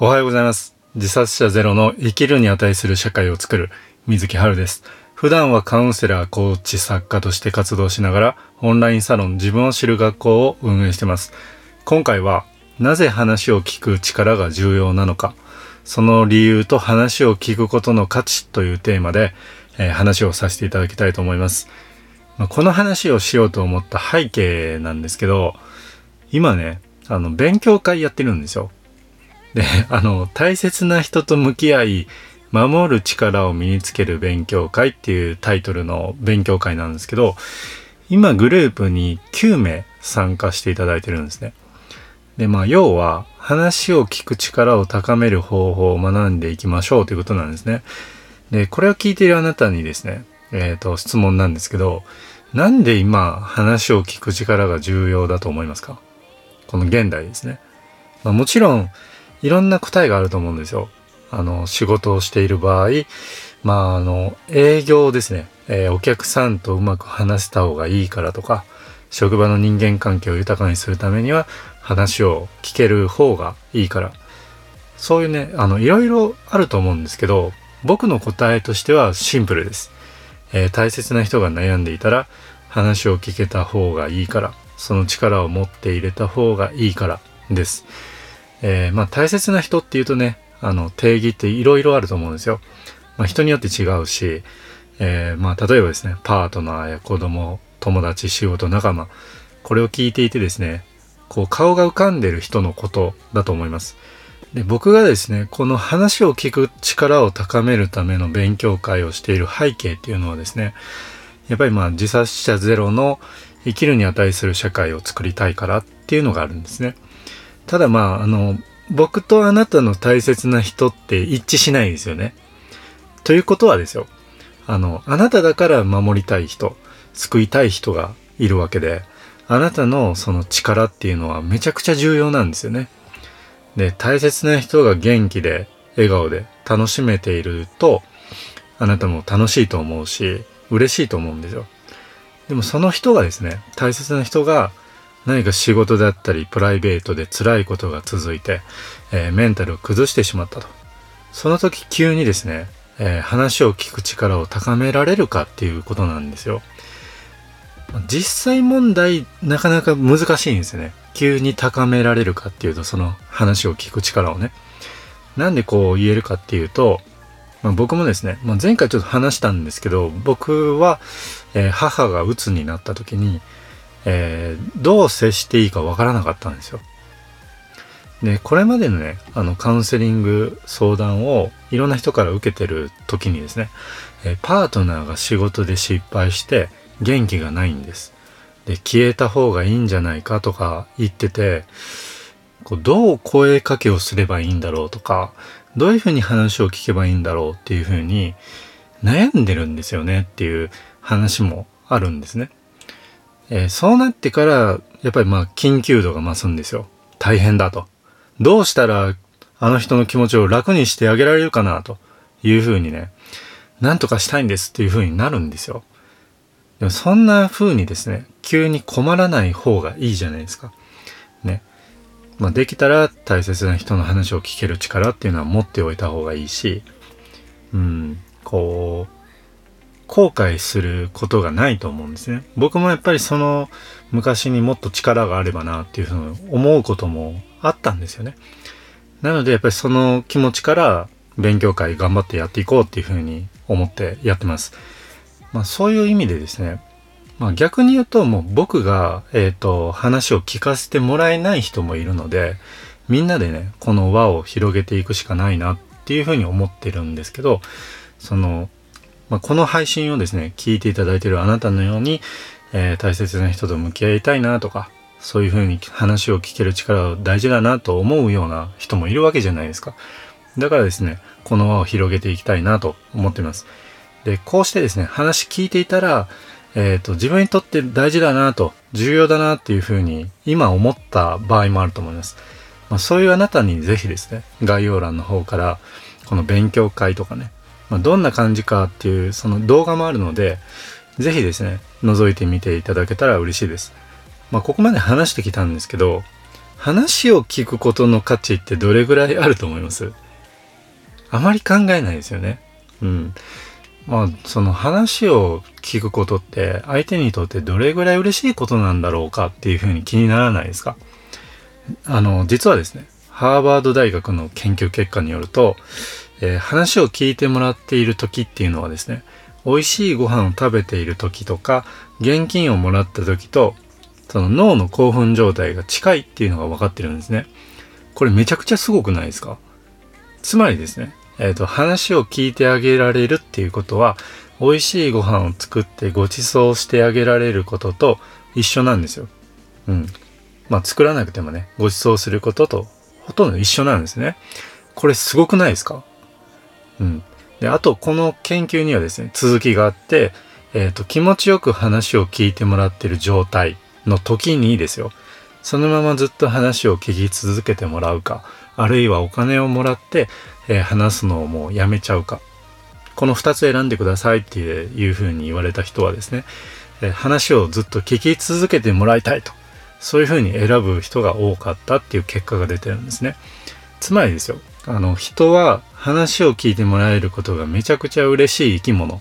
おはようございます。自殺者ゼロの生きるに値する社会を作る水木春です。普段はカウンセラー、コーチ、作家として活動しながらオンラインサロン自分を知る学校を運営しています。今回はなぜ話を聞く力が重要なのか、その理由と話を聞くことの価値というテーマで、えー話をさせていただきたいと思います。まあこの話をしようと思った背景なんですけど、今ね、あの、勉強会やってるんですよ。で、あの、大切な人と向き合い、守る力を身につける勉強会っていうタイトルの勉強会なんですけど、今グループに9名参加していただいてるんですね。で、まあ、要は、話を聞く力を高める方法を学んでいきましょうということなんですね。で、これを聞いているあなたにですね、えっ、と、質問なんですけど、なんで今、話を聞く力が重要だと思いますか？この現代ですね。まあ、もちろん、いろんな答えがあると思うんですよ。あの、仕事をしている場合、まあ、あの、営業ですね。えーお客さんとうまく話した方がいいからとか、職場の人間関係を豊かにするためには、話を聞ける方がいいから。そういうね、あの、いろいろあると思うんですけど、僕の答えとしてはシンプルです。えー大切な人が悩んでいたら、話を聞けた方がいいから、その力を持って入れた方がいいからです。えーまあ大切な人っていうとね、あの定義っていろいろあると思うんですよ。まあ人によって違うし、えーまあ例えばですね、パートナーや子供、友達、仕事、仲間、これを聞いていてですね、こう顔が浮かんでる人のことだと思います。で僕がですね、この話を聞く力を高めるための勉強会をしている背景っていうのはですね、やっぱりまあ自殺者ゼロの生きるに値する社会を作りたいからっていうのがあるんですね。ただまあ、あの、僕とあなたの大切な人って一致しないですよね。ということはですよ。あの、あなただから守りたい人、救いたい人がいるわけで、あなたのその力っていうのはめちゃくちゃ重要なんですよね。で、大切な人が元気で、笑顔で楽しめていると、あなたも楽しいと思うし、嬉しいと思うんですよ。でもその人がですね、大切な人が何か仕事だったりプライベートで辛いことが続いて、えーメンタルを崩してしまったと。その時急にですね、えー話を聞く力を高められるかっていうことなんですよ。実際問題なかなか難しいんですよね。急に高められるかっていうとその話を聞く力をね。なんでこう言えるかっていうと、まあ、僕もですね、まあ、前回ちょっと話したんですけど、僕は、えー母が鬱になった時に、えーどう接していいかわからなかったんですよ。で、これまでのね、あの、カウンセリング相談をいろんな人から受けてる時にですね、えーパートナーが仕事で失敗して元気がないんです。で、消えた方がいいんじゃないかとか言ってて、こうどう声かけをすればいいんだろうとか、どういうふうに話を聞けばいいんだろうっていうふうに悩んでるんですよねっていう話もあるんですね。えーそうなってから、やっぱりまあ緊急度が増すんですよ。大変だと。どうしたらあの人の気持ちを楽にしてあげられるかなというふうにね、なんとかしたいんですっていうふうになるんですよ。でもそんな風にですね、急に困らない方がいいじゃないですか。ね。まあ、できたら大切な人の話を聞ける力っていうのは持っておいた方がいいし、うん、こう、後悔することがないと思うんですね。僕もやっぱりその昔にもっと力があればなっていうふうに思うこともあったんですよね。なのでやっぱりその気持ちから勉強会頑張ってやっていこうっていうふうに思ってやってます。まあそういう意味でですね、まあ逆に言うともう僕が、えっ、と、話を聞かせてもらえない人もいるので、みんなでね、この輪を広げていくしかないなっていうふうに思ってるんですけど、その、まあ、この配信をですね、聞いていただいているあなたのように、えー大切な人と向き合いたいなとか、そういうふうに話を聞ける力は大事だなと思うような人もいるわけじゃないですか。だからですね、この輪を広げていきたいなと思っています。で、こうしてですね、話聞いていたら、えっ、と、自分にとって大事だなと、重要だなっていうふうに、今思った場合もあると思います。まあ、そういうあなたにぜひですね、概要欄の方から、この勉強会とかね、まあ、どんな感じかっていう、その動画もあるので、ぜひですね、覗いてみていただけたら嬉しいです。まあ、ここまで話してきたんですけど、話を聞くことの価値ってどれぐらいあると思います？あまり考えないですよね。うん。まあ、その話を聞くことって相手にとってどれぐらい嬉しいことなんだろうかっていうふうに気にならないですか？あの、実はですね、ハーバード大学の研究結果によると、えー、話を聞いてもらっている時っていうのはですね、美味しいご飯を食べている時とか、現金をもらった時と、その脳の興奮状態が近いっていうのが分かってるんですね。これめちゃくちゃすごくないですか？つまりですね、えっ、ー、と、話を聞いてあげられるっていうことは、美味しいご飯を作ってご馳走してあげられることと一緒なんですよ。うん。まあ、作らなくてもね、ご馳走することとほとんど一緒なんですね。これすごくないですか？うん。で、あと、この研究にはですね、続きがあって、えっ、ー、と、気持ちよく話を聞いてもらってる状態の時にですよ、そのままずっと話を聞き続けてもらうか、あるいはお金をもらって、えー、話すのをもうやめちゃうか。この2つ選んでくださいっていうふうに言われた人はですね、えー、話をずっと聞き続けてもらいたいと。そういうふうに選ぶ人が多かったっていう結果が出てるんですね。つまりですよ、あの、人は話を聞いてもらえることがめちゃくちゃ嬉しい生き物っ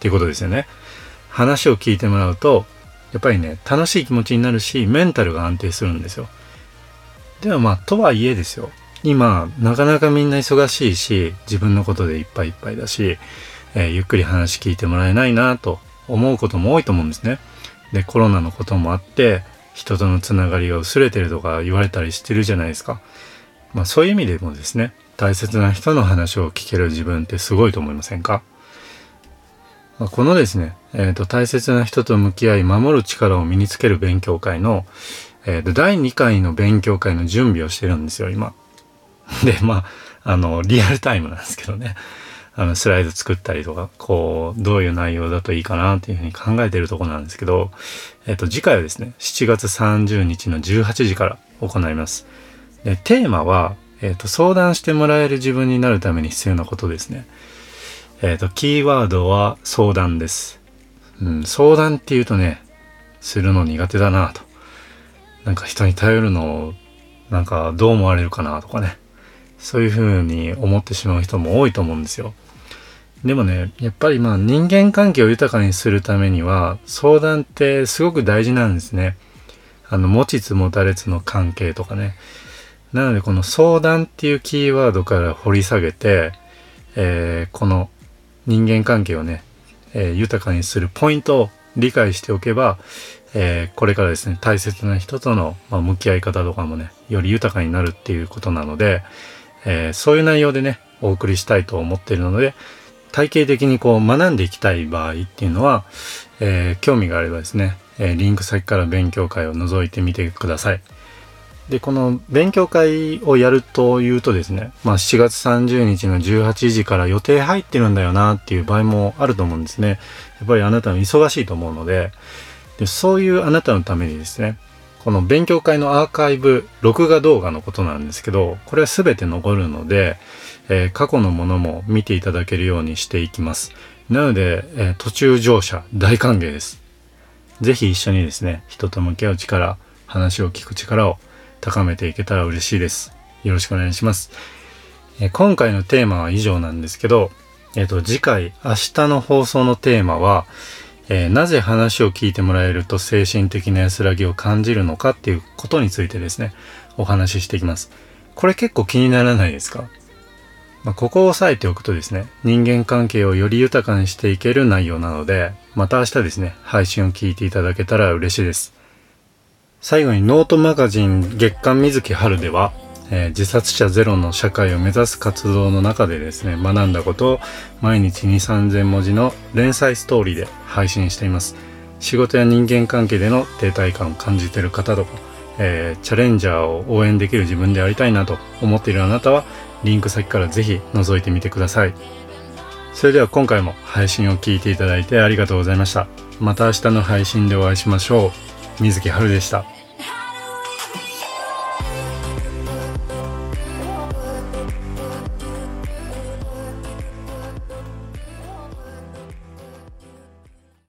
ていうことですよね。話を聞いてもらうと、やっぱりね、楽しい気持ちになるし、メンタルが安定するんですよ。でもまあ、とはいえですよ。今、なかなかみんな忙しいし、自分のことでいっぱいいっぱいだし、えー、ゆっくり話聞いてもらえないなと思うことも多いと思うんですね。で、コロナのこともあって、人とのつながりが薄れてるとか言われたりしてるじゃないですか。まあそういう意味でもですね、大切な人の話を聞ける自分ってすごいと思いませんか、まあ、このですね、えっ、ー、と、大切な人と向き合い守る力を身につける勉強会の、えっ、ー、と、第2回の勉強会の準備をしてるんですよ、今。で、まあ、あの、リアルタイムなんですけどね。あの、スライド作ったりとか、こう、どういう内容だといいかなっていうふうに考えてるとこなんですけど、えっと、次回はですね、7月30日の18時から行います。で、テーマは、えっと、相談してもらえる自分になるために必要なことですね。えっと、キーワードは相談です。うん、相談っていうとね、するの苦手だなと。なんか人に頼るのを、なんかどう思われるかなとかね。そういうふうに思ってしまう人も多いと思うんですよ。でもね、やっぱりまあ人間関係を豊かにするためには相談ってすごく大事なんですね。あの、持ちつ持たれつの関係とかね。なのでこの相談っていうキーワードから掘り下げて、えー、この人間関係をね、えー、豊かにするポイントを理解しておけば、えー、これからですね、大切な人との、まあ、向き合い方とかもね、より豊かになるっていうことなので、え、そういう内容でね、お送りしたいと思っているので、体系的にこう学んでいきたい場合っていうのは、えー、興味があればですね、えー、リンク先から勉強会を覗いてみてください。で、この勉強会をやるというとですね、まあ7月30日の18時から予定入ってるんだよなっていう場合もあると思うんですね。やっぱりあなたは忙しいと思うので、でそういうあなたのためにですね、この勉強会のアーカイブ、録画動画のことなんですけど、これは全て残るので、えー、過去のものも見ていただけるようにしていきます。なので、えー、途中乗車大歓迎です。ぜひ一緒にですね、人と向き合う力、話を聞く力を高めていけたら嬉しいです。よろしくお願いします。えー、今回のテーマは以上なんですけど、えっ、と、次回、明日の放送のテーマは、えー、なぜ話を聞いてもらえると精神的な安らぎを感じるのかっていうことについてですね、お話ししていきます。これ結構気にならないですか？まあ、ここを押さえておくとですね、人間関係をより豊かにしていける内容なので、また明日ですね、配信を聞いていただけたら嬉しいです。最後にノートマガジン月刊水木春では、えー、自殺者ゼロの社会を目指す活動の中でですね、学んだことを毎日2、3000文字の連載ストーリーで配信しています。仕事や人間関係での停滞感を感じている方とか、えー、チャレンジャーを応援できる自分でありたいなと思っているあなたは、リンク先からぜひ覗いてみてください。それでは今回も配信を聞いていただいてありがとうございました。また明日の配信でお会いしましょう。水木春でした。